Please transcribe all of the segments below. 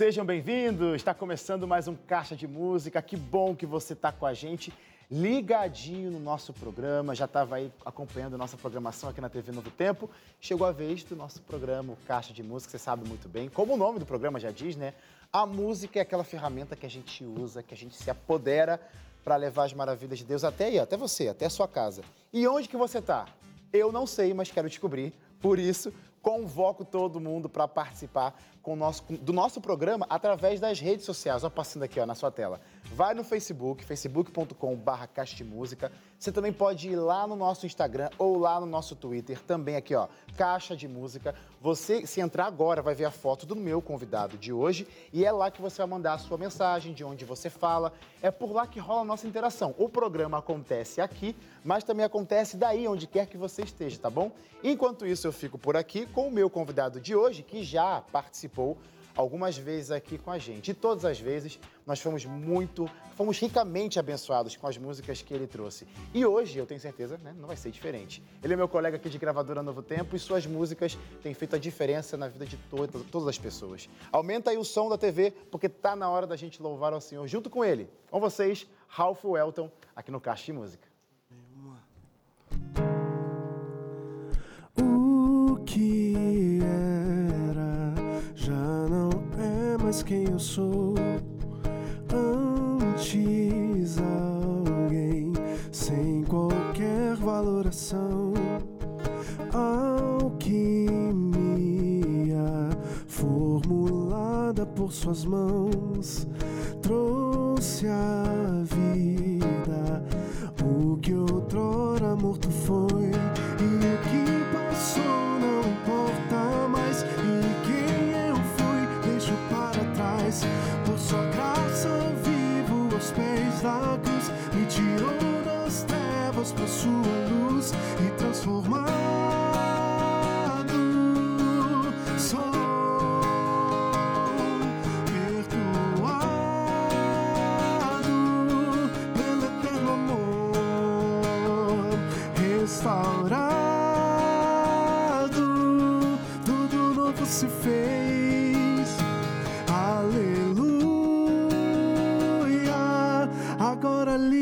Sejam bem-vindos! Está começando mais um Caixa de Música. Que bom que você está com a gente, ligadinho no nosso programa. Já estava aí acompanhando nossa programação aqui na TV Novo Tempo. Chegou a vez do nosso programa, o Caixa de Música, você sabe muito bem. Como o nome do programa já diz, né? A música é aquela ferramenta que a gente usa, que a gente se apodera para levar as maravilhas de Deus até aí, até você, até a sua casa. E onde que você está? Eu não sei, mas quero descobrir. Por isso, convoco todo mundo para participar com nosso, do nosso programa através das redes sociais. Olha passando aqui ó, na sua tela. Vai no Facebook, facebook.com.br Música. Você também pode ir lá no nosso Instagram ou lá no nosso Twitter, também aqui, ó, Caixa de Música. Você, se entrar agora, vai ver a foto do meu convidado de hoje e é lá que você vai mandar a sua mensagem, de onde você fala. É por lá que rola a nossa interação. O programa acontece aqui, mas também acontece daí, onde quer que você esteja, tá bom? Enquanto isso, eu fico por aqui com o meu convidado de hoje, que já participou algumas vezes aqui com a gente. E todas as vezes nós fomos muito, fomos ricamente abençoados com as músicas que ele trouxe. E hoje, eu tenho certeza, né, não vai ser diferente. Ele é meu colega aqui de gravadora Novo Tempo e suas músicas têm feito a diferença na vida de todas, todas as pessoas. Aumenta aí o som da TV, porque tá na hora da gente louvar ao Senhor junto com ele. Com vocês, Ralph Welton, aqui no Caixa de Música. Quem eu sou. Antes alguém sem qualquer valoração. Alquimia formulada por suas mãos trouxe a vida o que outrora morto foi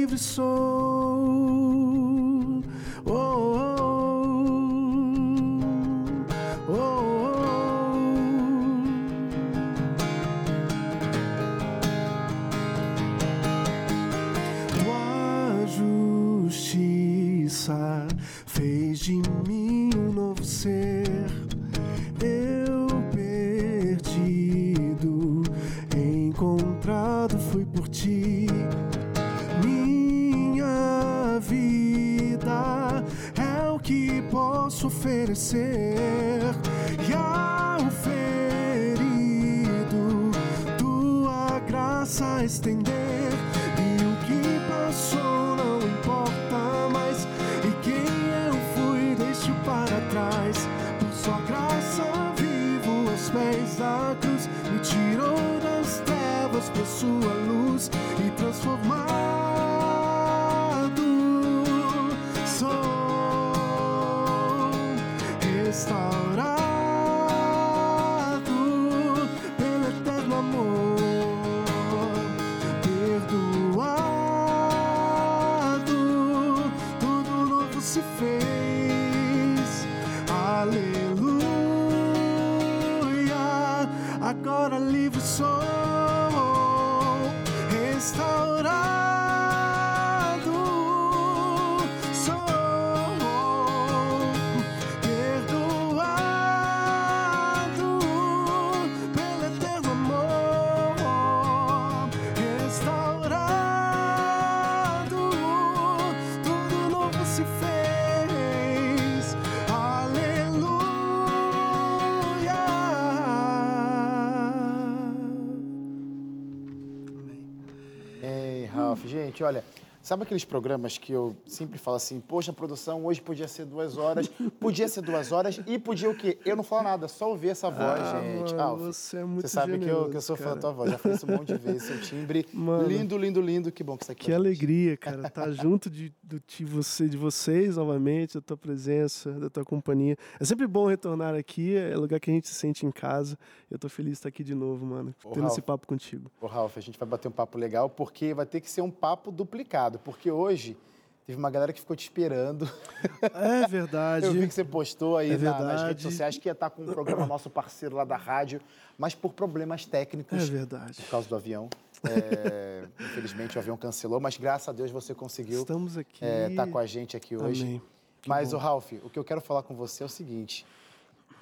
livre sou oh, oh, oh, oh, oh. Tua justiça fez de mim oferecer. E ao ferido, tua graça estender. E o que passou não importa mais. E quem eu fui, deixo para trás. Por sua graça vivo aos pés da cruz. Me tirou das trevas por sua luz e transformado Ralph, gente, olha, sabe aqueles programas que eu sempre falo assim, poxa, a produção hoje podia ser duas horas, Podia ser duas horas e podia o quê? Eu não falo nada, só ouvir essa voz, Ah, gente. mano, Alf, você é muito Você sabe que eu, que eu generoso, sou fã da cara. tua voz, já falei isso um monte de vezes, seu timbre. Mano. lindo, lindo, lindo. Que bom que você aqui Que alegria, cara, estar junto de, de, você, de vocês novamente, da tua presença, da tua companhia. É sempre bom retornar aqui, é lugar que a gente se sente em casa. Eu tô feliz de estar aqui de novo, mano, Ô, tendo Ralf. esse papo contigo. Ô, Ralf, a gente vai bater um papo legal, porque vai ter que ser um papo duplicado, porque hoje teve uma galera que ficou te esperando. É verdade. Eu vi que você postou aí É na- nas redes sociais que ia estar com um programa nosso parceiro lá da rádio, mas por problemas técnicos, É verdade. por causa do avião. é, infelizmente o avião cancelou, mas graças a Deus você conseguiu Estamos aqui. estar com a gente aqui hoje. Amém. Que Mas, bom. o Ralf, o que eu quero falar com você é o seguinte: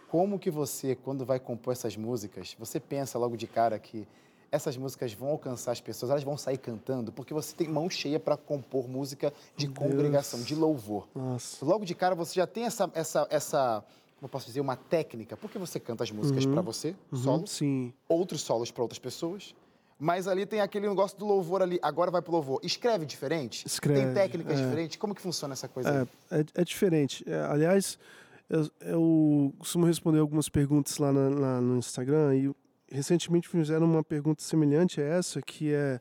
como que você, quando vai compor essas músicas, você pensa logo de cara que essas músicas vão alcançar as pessoas, elas vão sair cantando, porque você tem mão cheia para compor música de Meu congregação, Deus. de louvor. Nossa. Logo de cara você já tem essa, essa, essa como eu posso dizer, uma técnica, porque você canta as músicas para você, Uhum, solo, Sim. outros solos para outras pessoas. Mas ali tem aquele negócio do louvor ali, agora vai pro louvor. Escreve diferente? Tem Escreve, técnicas é. diferentes? Como que funciona essa coisa aí? É, é, é diferente. É, aliás, eu, eu costumo responder algumas perguntas lá, na- lá no Instagram e recentemente me fizeram uma pergunta semelhante a essa, que é,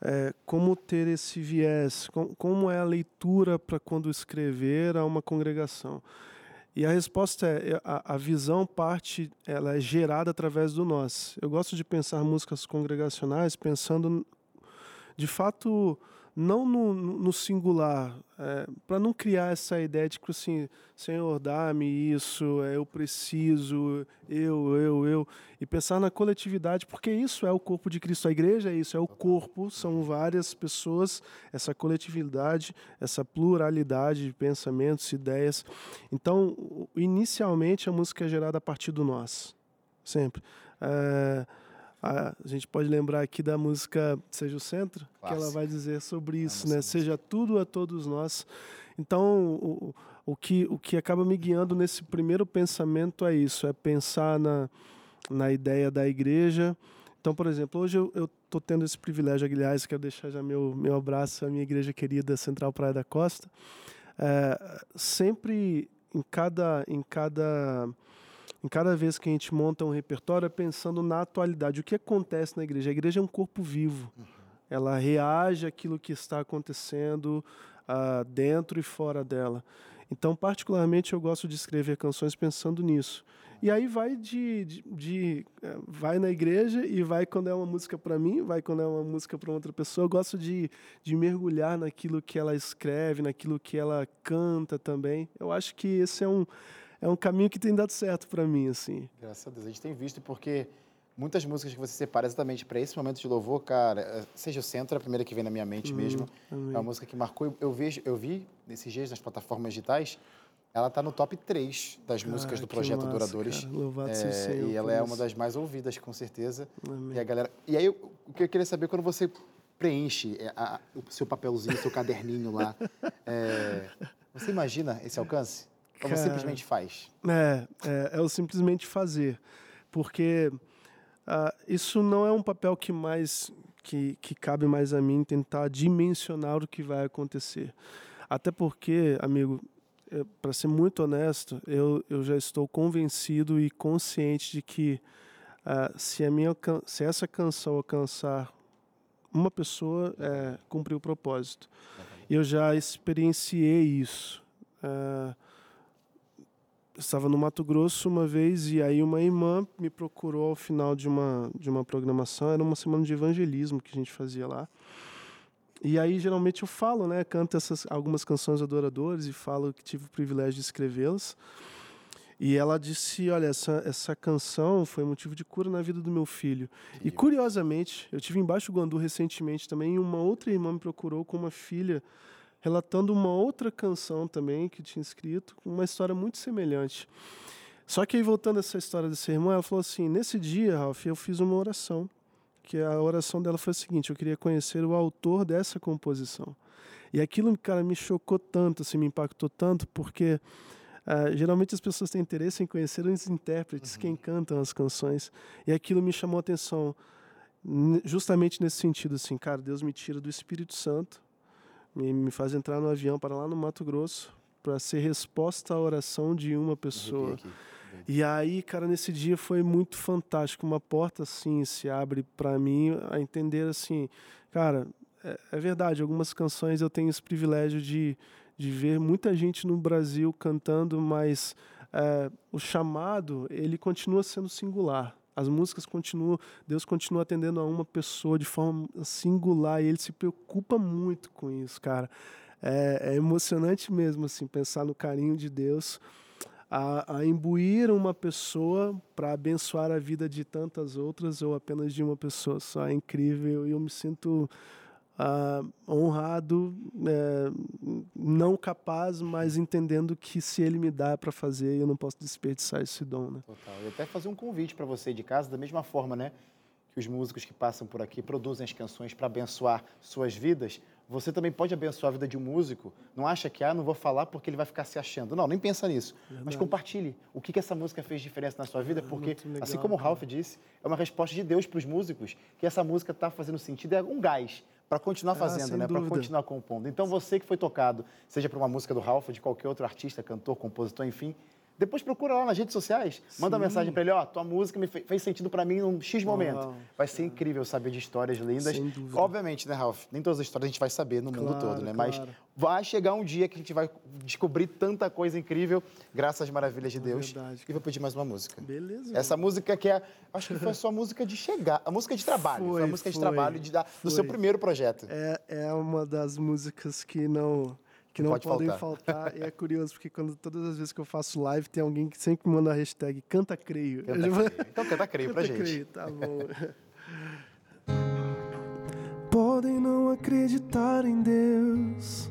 é, como ter esse viés, com- como é a leitura para quando escrever a uma congregação. E a resposta é a, a visão parte, ela é gerada através do nós. Eu gosto de pensar músicas congregacionais pensando de fato não no, no singular, para não criar essa ideia de que assim, Senhor, dá-me isso, é, eu preciso, eu, eu, eu, e pensar na coletividade, porque isso é o corpo de Cristo. A igreja é isso, é o corpo, são várias pessoas, essa coletividade, essa pluralidade de pensamentos, ideias. Então, inicialmente a música é gerada a partir do nós, sempre. É, a gente pode lembrar aqui da música Seja o Centro, que ela vai dizer sobre isso, essa né? Seja tudo a todos nós. Então, o, o, que, o que acaba me guiando nesse primeiro pensamento é isso, é pensar na, na ideia da igreja. Então, por exemplo, hoje eu estou tendo esse privilégio, aliás, quero deixar já meu, meu abraço à minha igreja querida Central Praia da Costa. É, sempre em cada, em cada em cada vez que a gente monta um repertório é pensando na atualidade. O que acontece na igreja? A igreja é um corpo vivo. Ela reage àquilo que está acontecendo ah, dentro e fora dela. Então, particularmente, eu gosto de escrever canções pensando nisso. E aí vai de, de, de, eh, vai na igreja e vai quando é uma música para mim, vai quando é uma música para outra pessoa. Eu gosto de, de mergulhar naquilo que ela escreve, naquilo que ela canta também. Eu acho que esse é um é um caminho que tem dado certo para mim, assim. Graças a Deus. A gente tem visto porque muitas músicas que você separa exatamente para esse momento de louvor, cara, é, seja o centro, é a primeira que vem na minha mente mesmo. É uma música que marcou. Eu, vejo, eu vi nesses dias nas plataformas digitais, ela tá no top 3 das músicas Ah, do que projeto massa, Adoradores. cara. Louvado É, seja o Senhor e ela é uma das mais ouvidas, com certeza. Amém. E a galera. E aí, o que eu queria saber quando você preenche é, a- o seu papelzinho, seu caderninho lá, é, você imagina esse alcance? Ou Cara, simplesmente faz? É, é, é o simplesmente fazer. Porque ah, isso não é um papel que mais que, que cabe mais a mim tentar dimensionar o que vai acontecer. Até porque, amigo, para ser muito honesto, eu, eu já estou convencido e consciente de que ah, se, a minha, se essa canção alcançar uma pessoa, é, cumpriu o propósito. Eu já experienciei isso. Ah, estava no Mato Grosso uma vez e aí uma irmã me procurou ao final de uma de uma programação, era uma semana de evangelismo que a gente fazia lá. E aí geralmente eu falo, né, canto essas algumas canções adoradores e falo que tive o privilégio de escrevê-las. E ela disse, olha, essa essa canção foi motivo de cura na vida do meu filho. E curiosamente, eu tive embaixo do Guandu recentemente também, e uma outra irmã me procurou com uma filha relatando uma outra canção também que tinha escrito, com uma história muito semelhante. Só que aí, voltando a essa história dessa irmã, ela falou assim: nesse dia, Ralph, eu fiz uma oração. Que a oração dela foi a seguinte: eu queria conhecer o autor dessa composição. E aquilo, cara, me chocou tanto, assim, me impactou tanto, porque ah, geralmente as pessoas têm interesse em conhecer os intérpretes, quem cantam as canções. E aquilo me chamou a atenção, justamente nesse sentido, assim, cara, Deus me tira do Espírito Santo, me, me faz entrar no avião para lá no Mato Grosso, para ser resposta à oração de uma pessoa. E aí, cara, nesse dia foi muito fantástico. Uma porta assim se abre para mim a entender assim, cara, é, é, verdade. Algumas canções eu tenho esse privilégio de, de ver muita gente no Brasil cantando, mas é, o chamado ele continua sendo singular. As músicas continuam, Deus continua atendendo a uma pessoa de forma singular e Ele se preocupa muito com isso, cara. É, é emocionante mesmo, assim, pensar no carinho de Deus a, a imbuir uma pessoa para abençoar a vida de tantas outras ou apenas de uma pessoa só. É incrível e eu me sinto uh, honrado, é, não capaz, mas entendendo que se ele me dá para fazer, eu não posso desperdiçar esse dom, né? Total. E até fazer um convite para você de casa, da mesma forma, né? Que os músicos que passam por aqui produzem as canções para abençoar suas vidas. Você também pode abençoar a vida de um músico. Não acha que, ah, não vou falar porque ele vai ficar se achando. Não, nem pensa nisso. Verdade. Mas compartilhe o que, que essa música fez diferença na sua vida, é porque, legal, assim como o Ralph disse, é uma resposta de Deus para os músicos que essa música está fazendo sentido, é um gás para continuar ah, fazendo, ah, né? Para continuar compondo. Então você que foi tocado, seja por uma música do Ralph, de qualquer outro artista, cantor, compositor, enfim, depois procura lá nas redes sociais, Sim. manda mensagem para ele, ó, tua música me fez sentido para mim num X momento. Uau, vai ser incrível saber de histórias lindas. Obviamente, né, Ralph? Nem todas as histórias a gente vai saber no claro, mundo todo, né? Claro. Mas vai chegar um dia que a gente vai descobrir tanta coisa incrível, graças às maravilhas de é Deus. Verdade, e vou pedir mais uma música. Beleza. Essa música que é, acho que foi a sua música de chegar, a música de trabalho, foi, foi a música foi, de trabalho de, da, do seu primeiro projeto. É, é uma das músicas que não que não Pode podem faltar. faltar. e é curioso, porque quando todas as vezes que eu faço live, tem alguém que sempre manda a hashtag canta creio. Canta creio. Então canta creio canta pra gente. Creio, tá bom. podem não acreditar em Deus,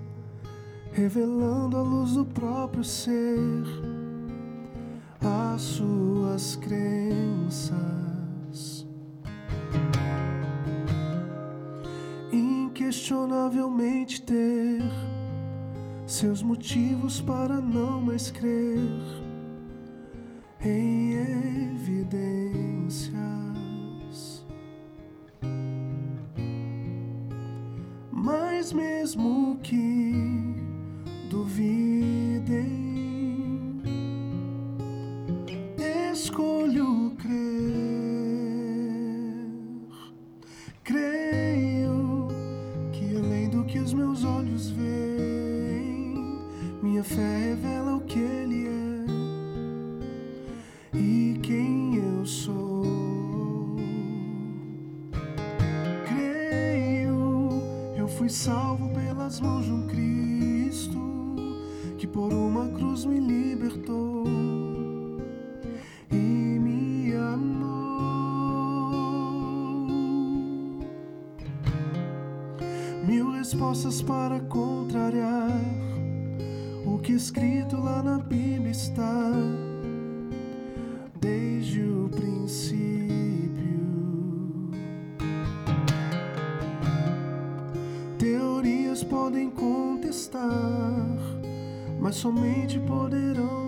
revelando a luz do próprio ser, as suas crenças. Inquestionavelmente ter seus motivos para não mais crer em evidências. Mas mesmo que duvidem, escolho Minha fé revela o que Ele é e quem eu sou. Creio, eu fui salvo pelas mãos de um Cristo que por uma cruz me libertou. e me amou. Mil respostas para contrariar que escrito lá na Bíblia está desde o princípio. Teorias podem contestar, mas somente poderão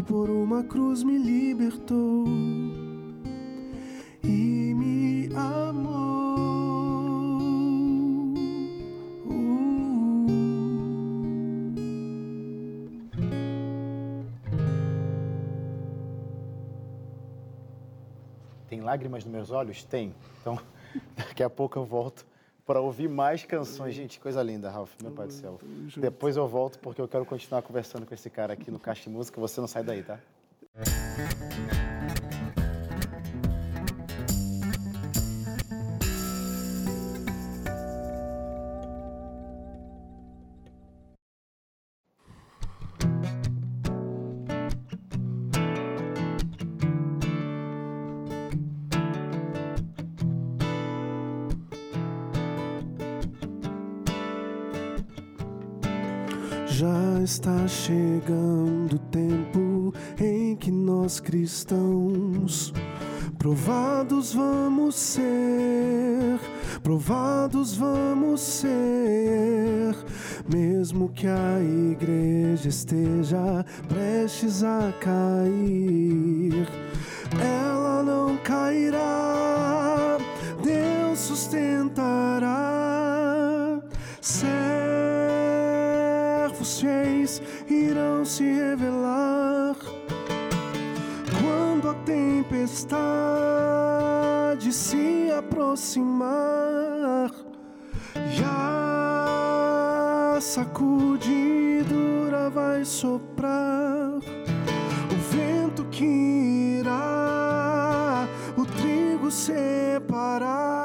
que por uma cruz me libertou e me amou. Tem lágrimas nos meus olhos? Tem. Então, daqui a pouco eu volto para ouvir mais canções. Gente, coisa linda, Ralph, meu pai do céu. Depois eu volto porque eu quero continuar conversando com esse cara aqui no Caixa de Música. Você não sai daí, tá? Já está chegando o tempo em que nós cristãos provados vamos ser, provados vamos ser, mesmo que a igreja esteja prestes a cair, ela não cairá, Deus sustentará. Se revelar quando a tempestade se aproximar e a sacudidura vai soprar, o vento que irá o trigo separar.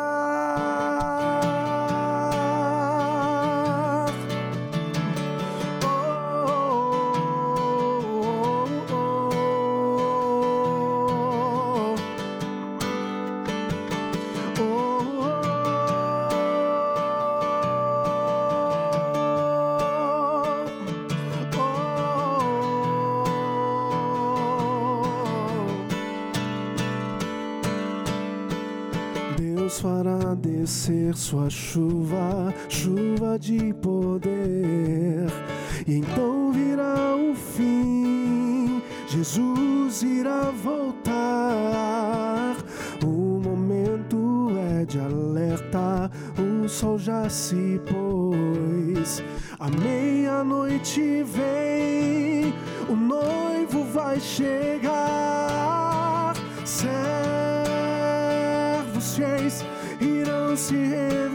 Descer sua chuva, chuva de poder, e então virá o fim. Jesus irá voltar. O momento é de alerta, o sol já se pôs. A meia-noite vem, o noivo vai chegar. Servos fiéis se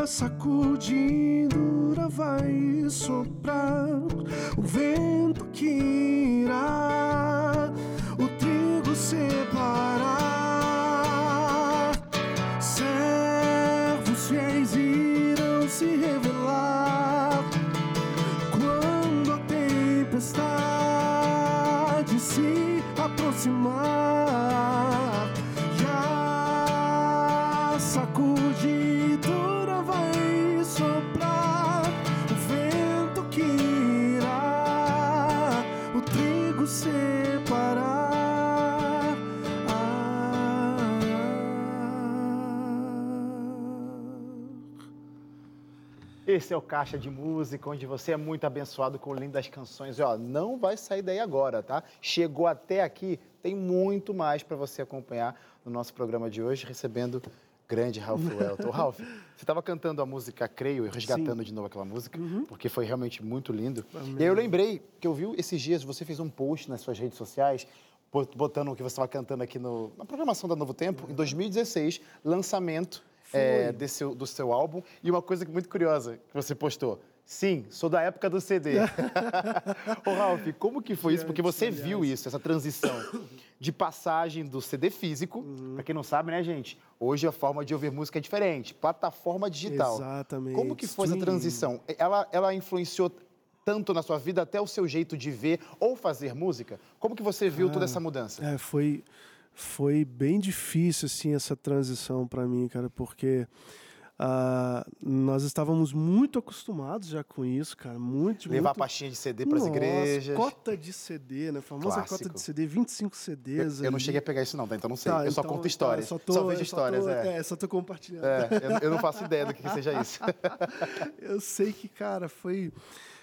a sacudidura vai soprar, o vento que irá o trigo separar. Servos fiéis irão se revelar quando a tempestade se aproximar O Caixa de Música, onde você é muito abençoado com lindas canções. E, ó, não vai sair daí agora, tá? Chegou até aqui, tem muito mais para você acompanhar no nosso programa de hoje, recebendo grande Ralph Welton. Ralph, você estava cantando a música Creio e resgatando Sim. de novo aquela música, uhum. porque foi realmente muito lindo. Amém. E aí eu lembrei que eu vi esses dias, você fez um post nas suas redes sociais, botando o que você estava cantando aqui no, na programação da Novo Tempo, em 2016, lançamento é, desse, do seu álbum. E uma coisa muito curiosa que você postou. Sim, sou da época do CD. Ô, Ralf, como que foi isso? Porque você viu isso, essa transição de passagem do CD físico, uhum. para quem não sabe, né, gente? Hoje a forma de ouvir música é diferente, plataforma digital. Exatamente. Como que foi essa transição? Ela, ela influenciou tanto na sua vida até o seu jeito de ver ou fazer música? Como que você viu ah, toda essa mudança? É, foi foi bem difícil assim essa transição para mim, cara, porque Uh, nós estávamos muito acostumados já com isso, cara. Muito, Levar muito... pastinha de CD para as igrejas. Cota de CD, né? Famosa Clássico. cota de CD, 25 CDs. Eu, eu, não cheguei a pegar isso, não, tá? Então não sei. Tá, eu só então, conto histórias. Tá, só, tô, só vejo histórias, só tô, é. é. Só tô compartilhando. É, eu, eu, não faço ideia do que, que seja isso. eu sei que, cara, foi,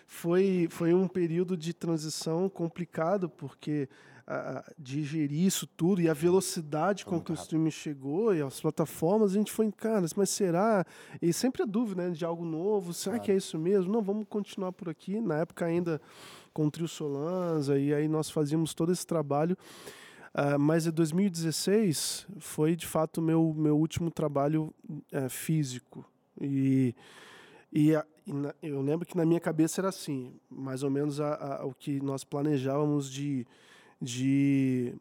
foi, foi um período de transição complicado, porque a, digerir isso tudo e a velocidade com que o streaming chegou e as plataformas, a gente foi, cara, mas será? E sempre a dúvida, né, de algo novo, será claro. que é isso mesmo? Não, vamos continuar por aqui. Na época ainda com o Trio Solanza, e aí nós fazíamos todo esse trabalho. Uh, mas em 2016 foi de fato meu meu último trabalho uh, físico e e, a, e na, eu lembro que na minha cabeça era assim mais ou menos a, a, o que nós planejávamos de de,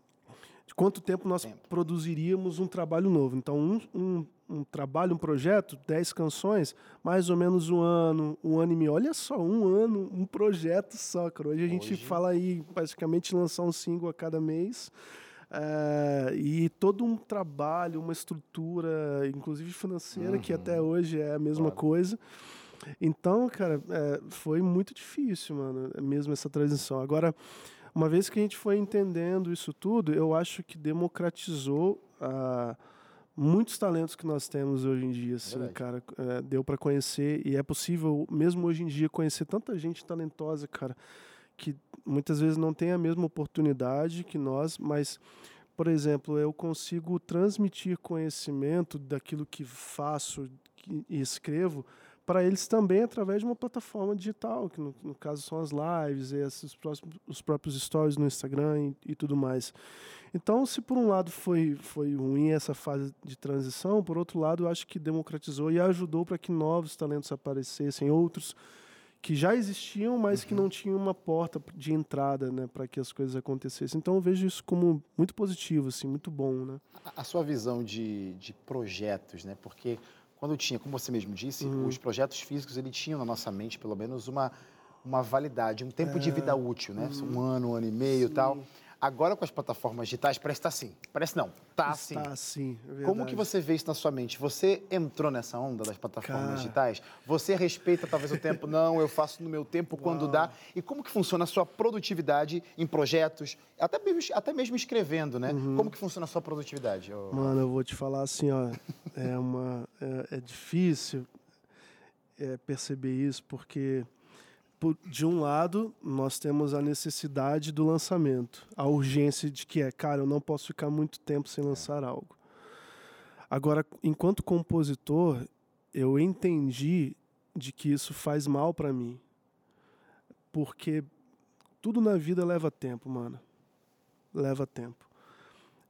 de quanto tempo nós tempo. produziríamos um trabalho novo. Então, um, um, um, trabalho, um projeto, 10 canções, mais ou menos um ano, um ano e meio. Olha só, um ano, um projeto só, cara. Hoje a gente Hoje... fala aí, basicamente, lançar um single a cada mês. É, e todo um trabalho, uma estrutura, inclusive financeira, uhum. que até hoje é a mesma claro. coisa. Então, cara, é, foi muito difícil, mano, mesmo essa transição. Agora, uma vez que a gente foi entendendo isso tudo, eu acho que democratizou uh, muitos talentos que nós temos hoje em dia, assim, cara. É, deu para conhecer e é possível, mesmo hoje em dia, conhecer tanta gente talentosa, cara, que muitas vezes não tem a mesma oportunidade que nós, mas por exemplo, eu consigo transmitir conhecimento daquilo que faço e escrevo para eles também através de uma plataforma digital, que no, no caso são as lives, esses próximos, os próprios stories no Instagram e, e, tudo mais. Então, se por um lado foi, foi ruim essa fase de transição, por outro lado, eu acho que democratizou e ajudou para que novos talentos aparecessem, outros que já existiam, mas uhum. que não tinham uma porta de entrada, né, para que as coisas acontecessem. Então eu vejo isso como muito positivo, assim, muito bom, né? A, a sua visão de, de projetos, né? Porque quando tinha, como você mesmo disse, uhum. os projetos físicos ele tinham na nossa mente pelo menos uma, uma validade, um tempo é. de vida útil, né? Uhum. Um ano, um ano e meio e tal. Agora com as plataformas digitais parece estar tá assim. Parece não, tá assim. Está assim, é Como que você vê isso na sua mente? Você entrou nessa onda das plataformas Cara. digitais? Você respeita talvez o tempo? Não, eu faço no meu tempo quando Uau. dá. E como que funciona a sua produtividade em projetos? Até mesmo, até mesmo escrevendo, né? Uhum. Como que funciona a sua produtividade? Mano, eu vou te falar assim, ó. é, uma, é, é difícil é, perceber isso, porque de um lado, nós temos a necessidade do lançamento, a urgência de que é, cara, eu não posso ficar muito tempo sem lançar algo. Agora, enquanto compositor, eu entendi de que isso faz mal para mim. Porque tudo na vida leva tempo, mano. Leva tempo.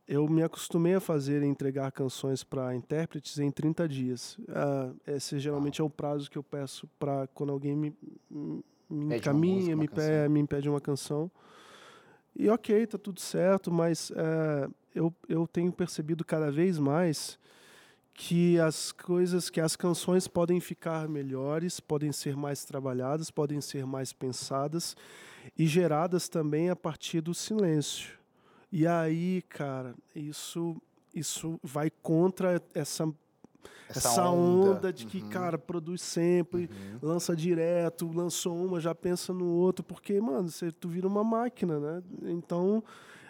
Eu me acostumei a fazer e entregar canções para intérpretes em 30 dias. Uh, esse geralmente é o prazo que eu peço para quando alguém me, me pede encaminha, me, me impede uma canção. E ok, tá tudo certo, mas é, eu, eu tenho percebido cada vez mais que as coisas, que as canções podem ficar melhores, podem ser mais trabalhadas, podem ser mais pensadas e geradas também a partir do silêncio. E aí, cara, isso isso vai contra essa essa, essa onda. onda. de que, uhum. cara, produz sempre, uhum. lança direto, lançou uma, já pensa no outro, porque, mano, você, tu vira uma máquina, né? Então,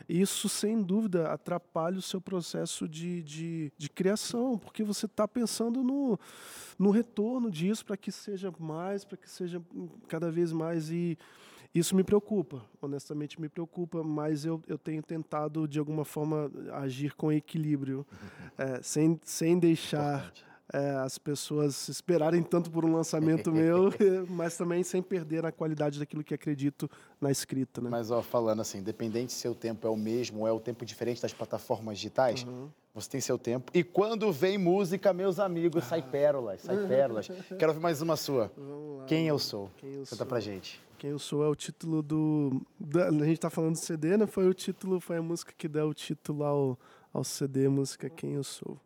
isso, sem dúvida, atrapalha o seu processo de, de, de criação, porque você está pensando no, no retorno disso para que seja mais, para que seja cada vez mais. E isso me preocupa, honestamente me preocupa, mas eu, eu tenho tentado, de alguma forma, agir com equilíbrio, é, sem, sem deixar é, as pessoas esperarem tanto por um lançamento meu, mas também sem perder a qualidade daquilo que acredito na escrita. Né? Mas, ó, falando assim, independente se seu tempo é o mesmo ou é o tempo diferente das plataformas digitais, uhum. você tem seu tempo. E quando vem música, meus amigos, sai pérolas, sai pérolas. Quero ouvir mais uma sua. Quem eu sou? Quem eu Conta sou. pra gente. Quem eu sou é o título do. Da, a gente tá falando do CD, né? Foi o título, foi a música que deu o título ao, ao CD, música Quem Eu Sou.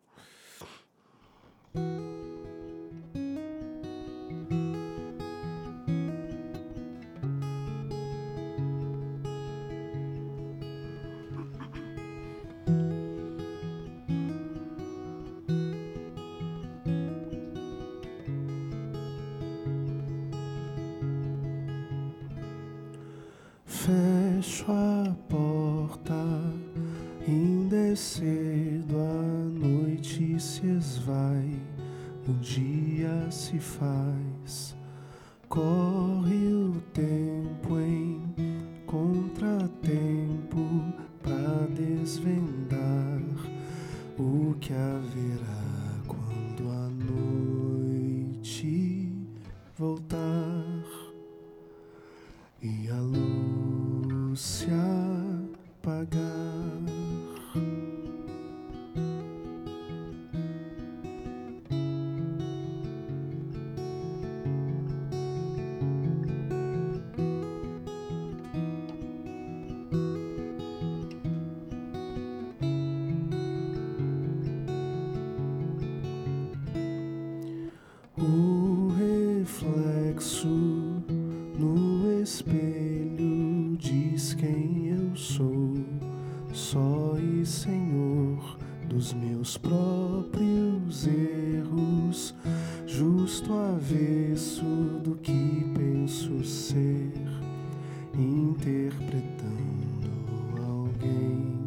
interpretando alguém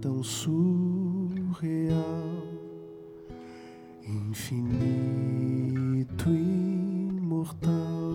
tão surreal, infinito, e imortal.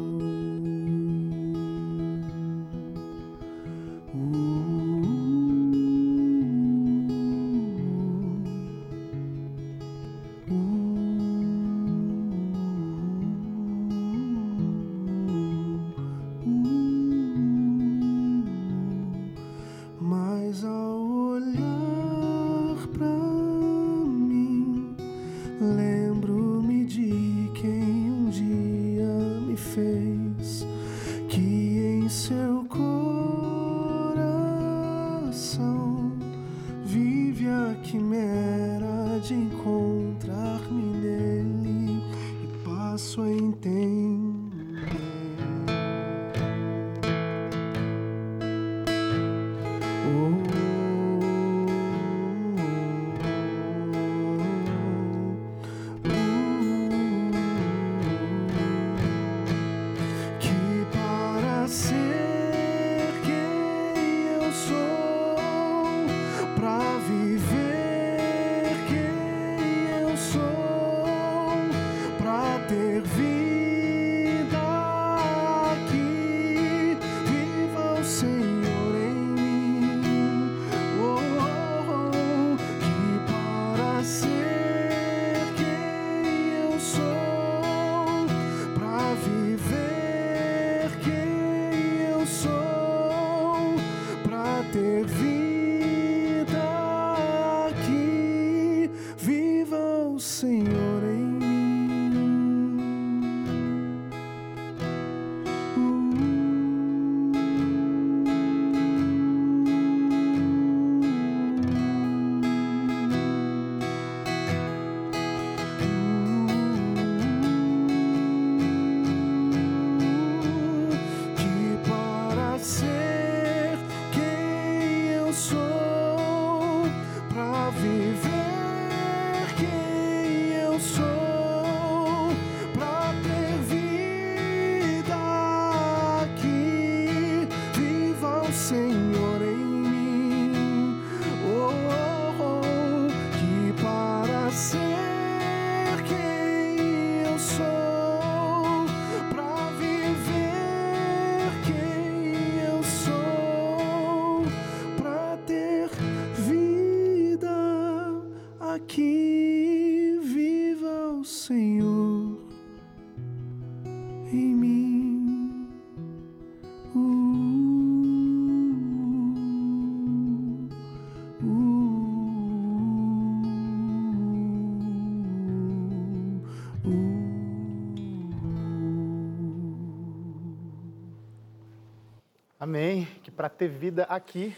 Amém. Que para ter vida aqui,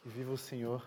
que viva o Senhor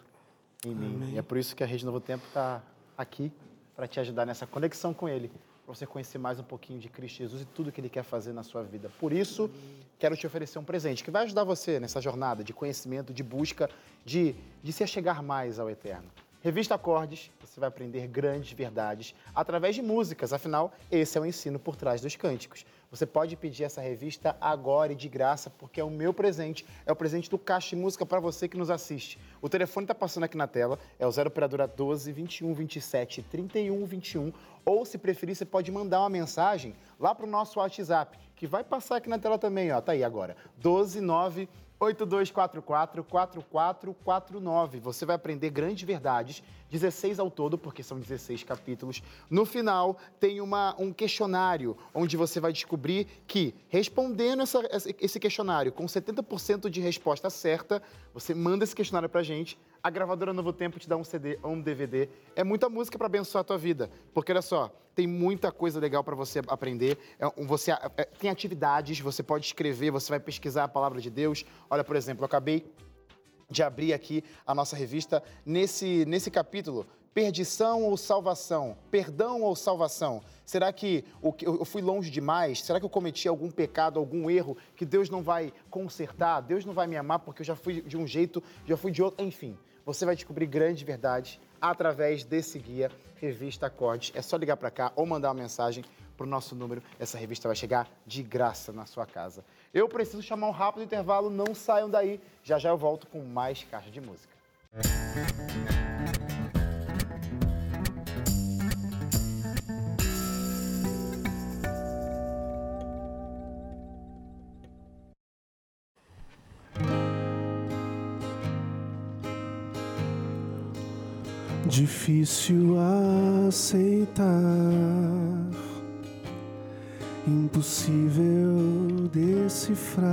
em mim. Amém. E é por isso que a Rede Novo Tempo está aqui para te ajudar nessa conexão com Ele, para você conhecer mais um pouquinho de Cristo Jesus e tudo que Ele quer fazer na sua vida. Por isso, quero te oferecer um presente que vai ajudar você nessa jornada de conhecimento, de busca, de, de se achegar mais ao Eterno. Revista Acordes, você vai aprender grandes verdades através de músicas, afinal, esse é o ensino por trás dos cânticos. Você pode pedir essa revista agora e de graça, porque é o meu presente, é o presente do Caixa de Música para você que nos assiste. O telefone está passando aqui na tela, é o 0 operadora 12 21 27 31 21, ou se preferir, você pode mandar uma mensagem lá para o nosso WhatsApp, que vai passar aqui na tela também, ó, tá aí agora. 12 9 8244-4449. Você vai aprender grandes verdades, 16 ao todo, porque são 16 capítulos. No final, tem uma, um questionário, onde você vai descobrir que, respondendo essa, esse questionário com 70% de resposta certa, você manda esse questionário para gente, a gravadora Novo Tempo te dá um CD ou um DVD. É muita música para abençoar a tua vida. Porque olha só, tem muita coisa legal para você aprender. É, você é, tem atividades, você pode escrever, você vai pesquisar a palavra de Deus. Olha, por exemplo, eu acabei de abrir aqui a nossa revista nesse, nesse capítulo. Perdição ou salvação? Perdão ou salvação? Será que eu fui longe demais? Será que eu cometi algum pecado, algum erro que Deus não vai consertar? Deus não vai me amar porque eu já fui de um jeito, já fui de outro? Enfim, você vai descobrir grandes verdades através desse guia Revista Acordes. É só ligar para cá ou mandar uma mensagem para o nosso número. Essa revista vai chegar de graça na sua casa. Eu preciso chamar um rápido intervalo, não saiam daí. Já já eu volto com mais caixa de música. Difícil aceitar, impossível decifrar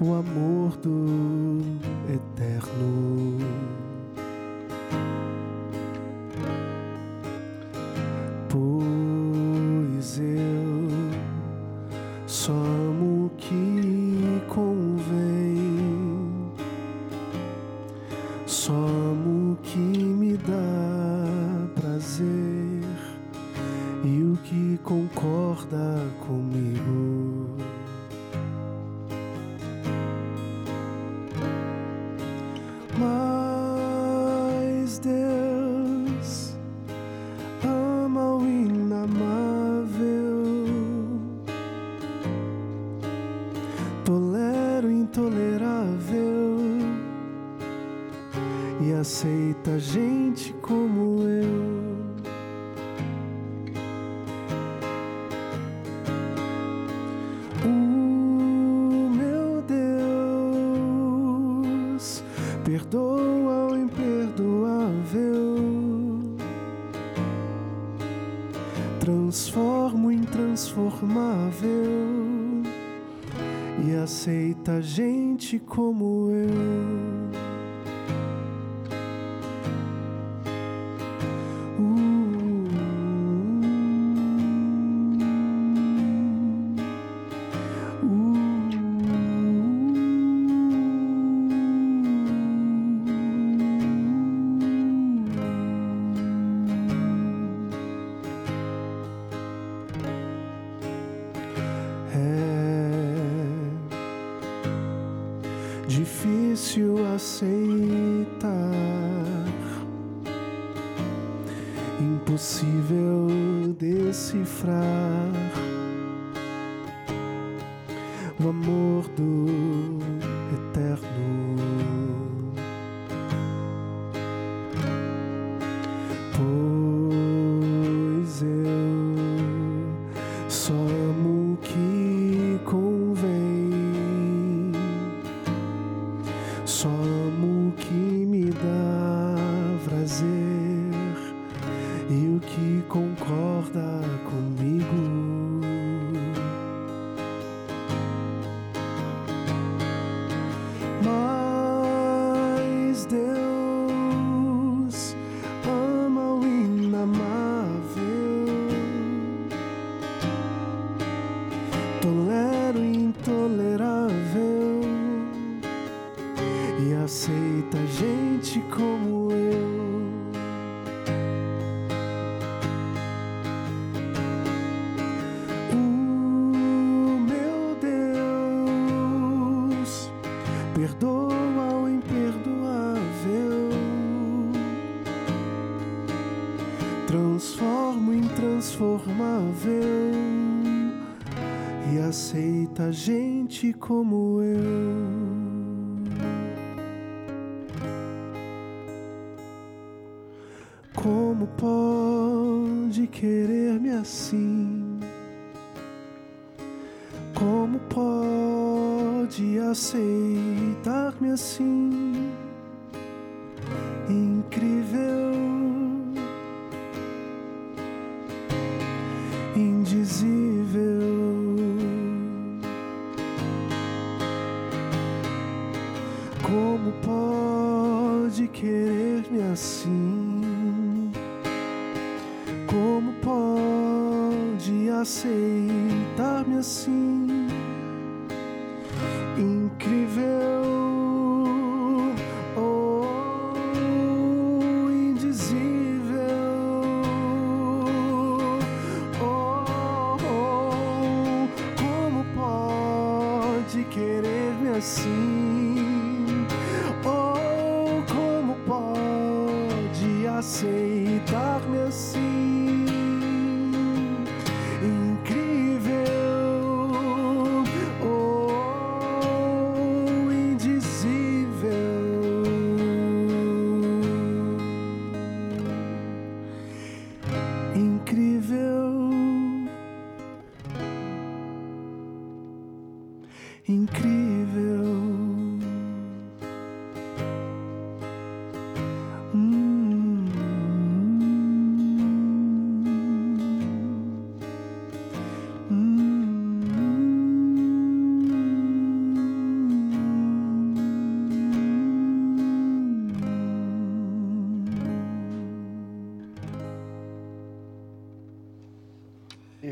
o amor do eterno. E aceita gente como eu. Querer-me assim? Como pode aceitar-me assim?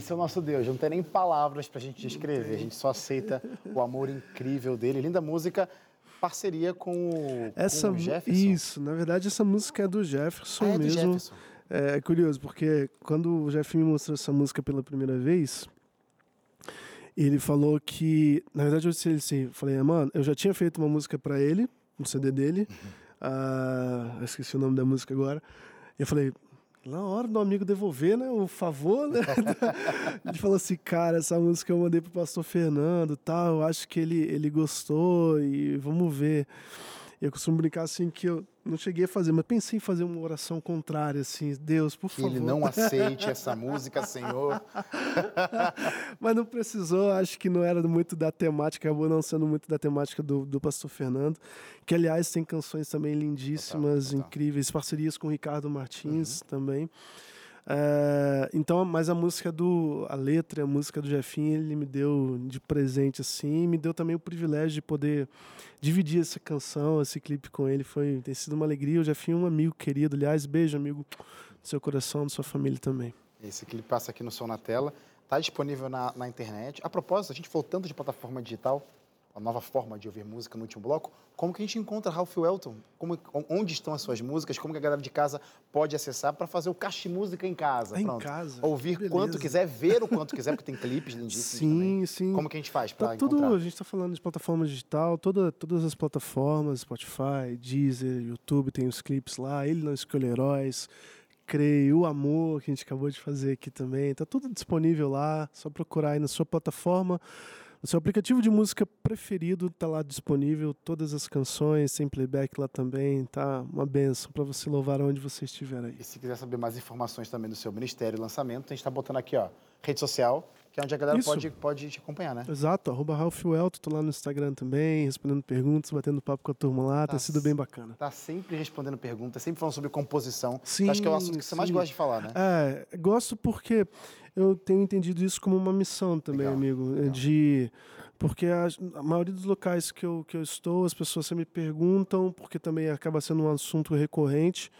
Esse é o nosso Deus, não tem nem palavras pra gente descrever, a gente só aceita o amor incrível dele. Linda música, parceria com o, Essa, com o Jefferson. Isso, na verdade essa música é do Jefferson Ah, é do mesmo. Jefferson. É, é curioso, porque quando o Jeff me mostrou essa música pela primeira vez, ele falou que. Na verdade, eu disse ele assim: falei, mano, eu já tinha feito uma música pra ele, um CD dele, ah, eu esqueci o nome da música agora. E eu falei. Na hora do amigo devolver, né? O favor, né? ele falou assim, cara, essa música eu mandei pro pastor Fernando tal, eu acho que ele, ele gostou e vamos ver. Eu costumo brincar assim que eu não cheguei a fazer, mas pensei em fazer uma oração contrária, assim, Deus, por Que favor. ele não aceite essa música, Senhor. Mas não precisou, acho que não era muito da temática, acabou não sendo muito da temática do, do Pastor Fernando, que aliás tem canções também lindíssimas, Total, total. incríveis, parcerias com o Ricardo Martins também. É, então, mas a música do. A letra, a música do Jefinho, ele me deu de presente, assim, me deu também o privilégio de poder dividir essa canção, esse clipe com ele. Foi, tem sido uma alegria. O Jefinho é um amigo querido, aliás, beijo, amigo, do seu coração, da sua família também. Esse clipe passa aqui no som na tela, está disponível na, na internet. A propósito, a gente falou tanto de plataforma digital, a nova forma de ouvir música no último bloco. Como que a gente encontra Ralph Welton? Como, onde estão as suas músicas? Como que a galera de casa pode acessar para fazer o caixa de música em casa? Em Pronto. casa, Ouvir quanto quiser, ver o quanto quiser, porque tem clipes lindíssimos também. Sim, sim. Como que a gente faz para Tá tudo, encontrar? a gente está falando de plataforma digital, toda, todas as plataformas, Spotify, Deezer, YouTube, tem os clipes lá, Ele Não Escolhe Heróis, Creio, O Amor, que a gente acabou de fazer aqui também, tá tudo disponível lá, só procurar aí na sua plataforma, no seu aplicativo de música preferido, tá lá disponível, todas as canções, tem playback lá também, tá uma benção para você louvar onde você estiver aí. E se quiser saber mais informações também do seu ministério e lançamento, a gente está botando aqui, ó, rede social, que é onde a galera Isso. pode, pode te acompanhar, né? Exato, arroba Ralph Welto, tô lá no Instagram também, respondendo perguntas, batendo papo com a turma lá, tá Tá sido bem bacana. Tá sempre respondendo perguntas, sempre falando sobre composição. Sim, Acho que é o assunto que você mais sim. gosta de falar, né? É, gosto porque eu tenho entendido isso como uma missão também, Legal, amigo. legal. De. Porque a, a maioria dos locais que eu, que eu estou, as pessoas sempre me perguntam, porque também acaba sendo um assunto recorrente.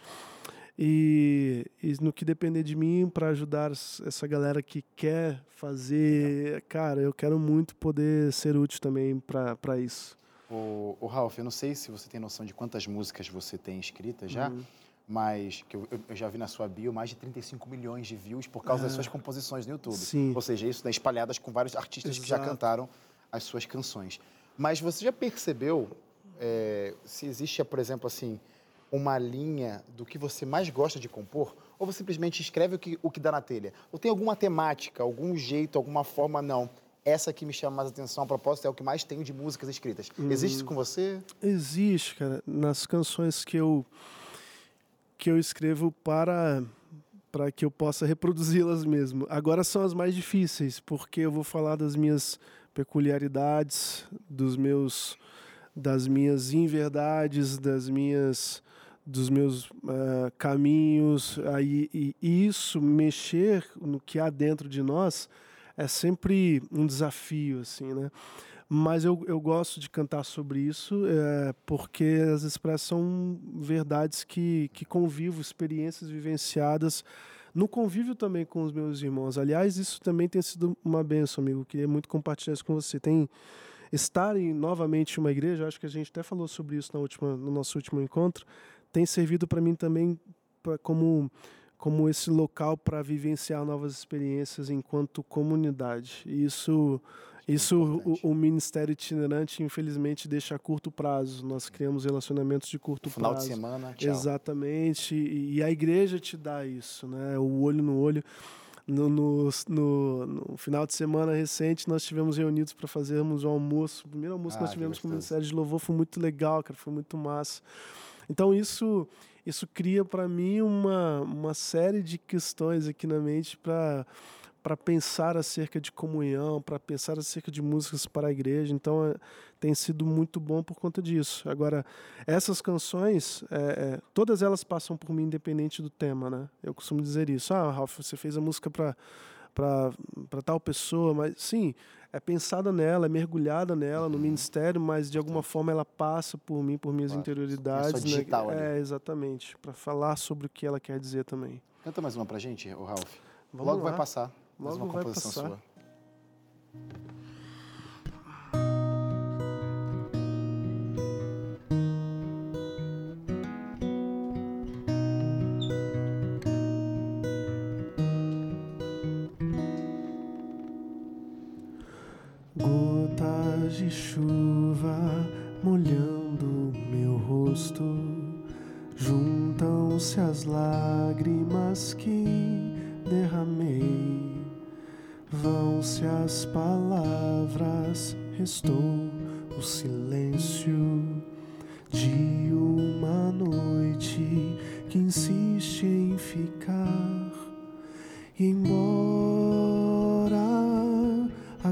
E, e no que depender de mim para ajudar essa galera que quer fazer, cara, eu quero muito poder ser útil também para isso. O, o Ralph, eu não sei se você tem noção de quantas músicas você tem escritas já, uhum. mas que eu, eu, já vi na sua bio mais de 35 milhões de views por causa das suas composições no YouTube. Sim. Ou seja, isso né, espalhadas com vários artistas Exato. que já cantaram as suas canções. Mas você já percebeu é, se existe, por exemplo, assim, uma linha do que você mais gosta de compor? Ou você simplesmente escreve o que, o que dá na telha? Ou tem alguma temática, algum jeito, alguma forma? Não essa que me chama mais atenção a propósito é o que mais tenho de músicas escritas. Hum, Existe isso com você? Existe, cara. Nas canções que eu que eu escrevo para para que eu possa reproduzi-las mesmo. Agora são as mais difíceis, porque eu vou falar das minhas peculiaridades, dos meus das minhas inverdades, das minhas dos meus uh, caminhos, aí e isso mexer no que há dentro de nós é sempre um desafio, assim, né? Mas eu, eu gosto de cantar sobre isso é, porque as expressam verdades que, que convivo, experiências vivenciadas no convívio também com os meus irmãos. Aliás, isso também tem sido uma benção, amigo. queria muito compartilhar isso com você. Tem estar em novamente uma igreja, acho que a gente até falou sobre isso na última, no nosso último encontro, tem servido para mim também pra, como como esse local para vivenciar novas experiências enquanto comunidade. Isso, isso o, o, Ministério Itinerante, infelizmente, deixa a curto prazo. Nós criamos relacionamentos de curto Final prazo. Final de semana, tchau. Exatamente. E, e, a igreja te dá isso, né? O olho no olho. No, no, no, no final de semana recente, nós tivemos reunidos para fazermos um almoço. O primeiro almoço ah, que nós tivemos com o Ministério de Louvor foi muito legal, cara. Foi muito massa. Então, isso isso cria para mim uma, uma série de questões aqui na mente para para pensar acerca de comunhão, para pensar acerca de músicas para a igreja. Então, é, tem sido muito bom por conta disso. Agora, essas canções, é, é, todas elas passam por mim independente do tema, né? Eu costumo dizer isso. Ah, Ralph, você fez a música para para tal pessoa, mas sim, é pensada nela, é mergulhada nela, no uhum. ministério, mas de alguma forma ela passa por mim, por minhas claro. interioridades. É, digital, né? é exatamente, para falar sobre o que ela quer dizer também. Canta mais uma pra gente, o Ralph. Vamos Logo lá. vai passar. Mais Logo uma composição sua. De chuva molhando meu rosto, juntam-se as lágrimas que derramei, vão-se as palavras, restou o silêncio. De uma noite que insiste em ficar, e embora a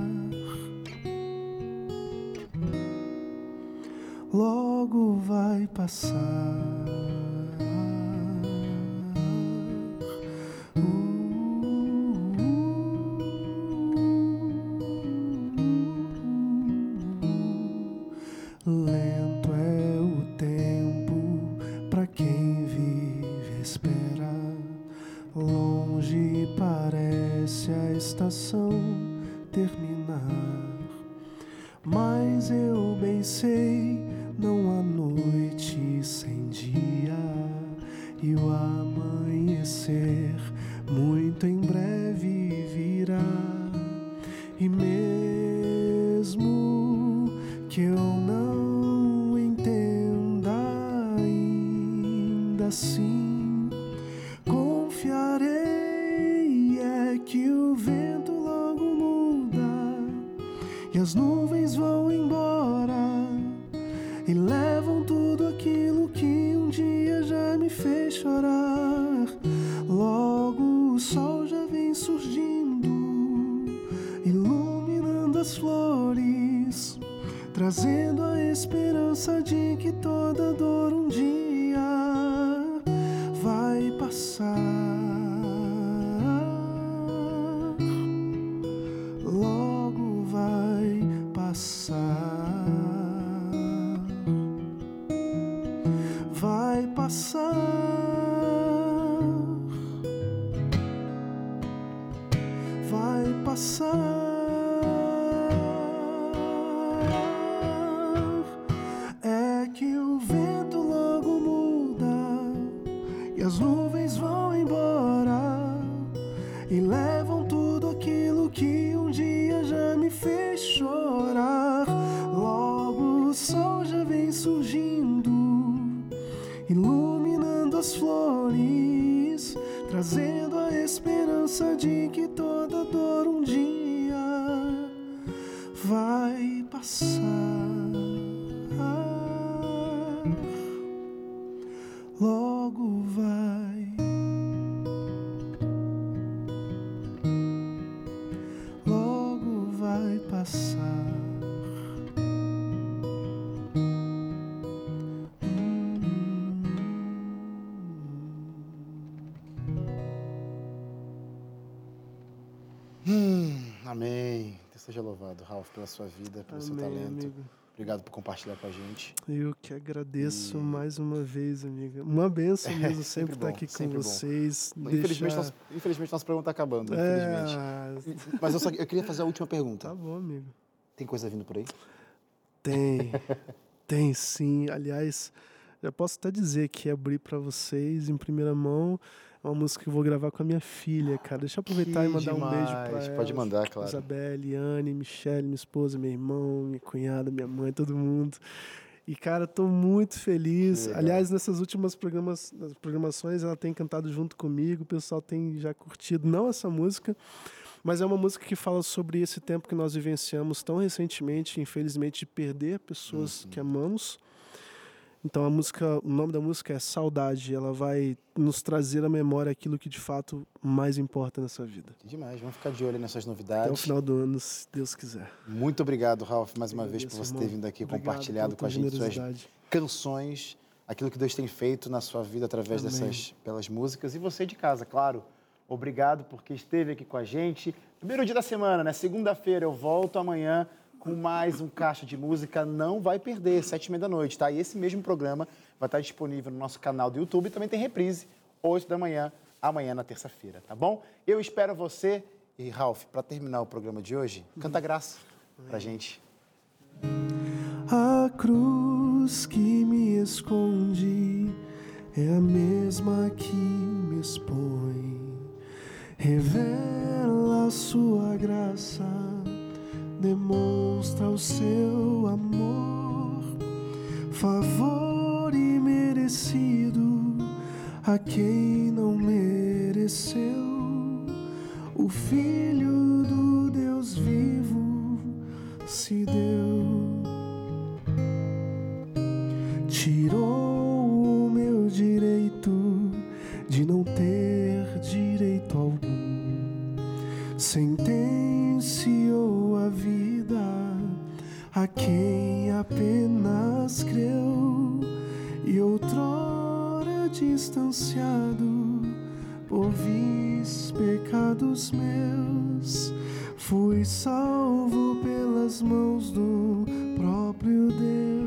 logo vai passar. Senhor. Dor um dia vai passar. Sua vida, pelo seu Amém, talento. amigo. Obrigado por compartilhar com a gente. Eu que agradeço mais uma vez, amiga. Uma benção mesmo sempre sempre estar aqui com vocês. Infelizmente, deixar- nosso, infelizmente, nosso programa está acabando. Infelizmente. É, Mas eu, só, eu queria fazer a última pergunta. tá bom, amigo. Tem coisa vindo por aí? Tem, tem sim. Aliás, já posso até dizer que abri pra vocês em primeira mão é uma música que eu vou gravar com a minha filha, cara. Deixa eu aproveitar Que e mandar um beijo pra demais. ela. Pode mandar, claro. Isabelle, Anne, Michelle, minha esposa, meu irmão, minha cunhada, minha mãe, todo mundo. E, cara, tô muito feliz. Aliás, nessas últimas programas, programações, ela tem cantado junto comigo, o pessoal tem já curtido, não essa música, mas é uma música que fala sobre esse tempo que nós vivenciamos tão recentemente, infelizmente, de perder pessoas Uhum. que amamos. Então a música, o nome da música é Saudade. Ela vai nos trazer à memória aquilo que de fato mais importa nessa vida. Demais. Vamos ficar de olho nessas Até o novidades. final do ano, se Deus quiser. Muito obrigado, Ralph, mais uma vez por você irmão. ter vindo aqui Obrigado compartilhado com a gente suas canções, aquilo que Deus tem feito na sua vida através Amém. dessas pelas músicas e você de casa, claro. Obrigado porque esteve aqui com a gente. Primeiro dia da semana, né? Segunda-feira eu volto amanhã com mais um caixa de música. Não vai perder, sete e meia da noite, tá? E esse mesmo programa vai estar disponível no nosso canal do YouTube e também tem reprise, oito da manhã, amanhã na terça-feira, tá bom? Eu espero você e Ralph, para terminar o programa de hoje, canta graça pra gente. A cruz que me esconde é a mesma que me expõe. Revela a sua graça, demonstra o seu amor, favor imerecido a quem não mereceu. O Filho do Deus vivo se deu. Tirou quem apenas creu e outrora distanciado por vis pecados meus fui salvo pelas mãos do próprio Deus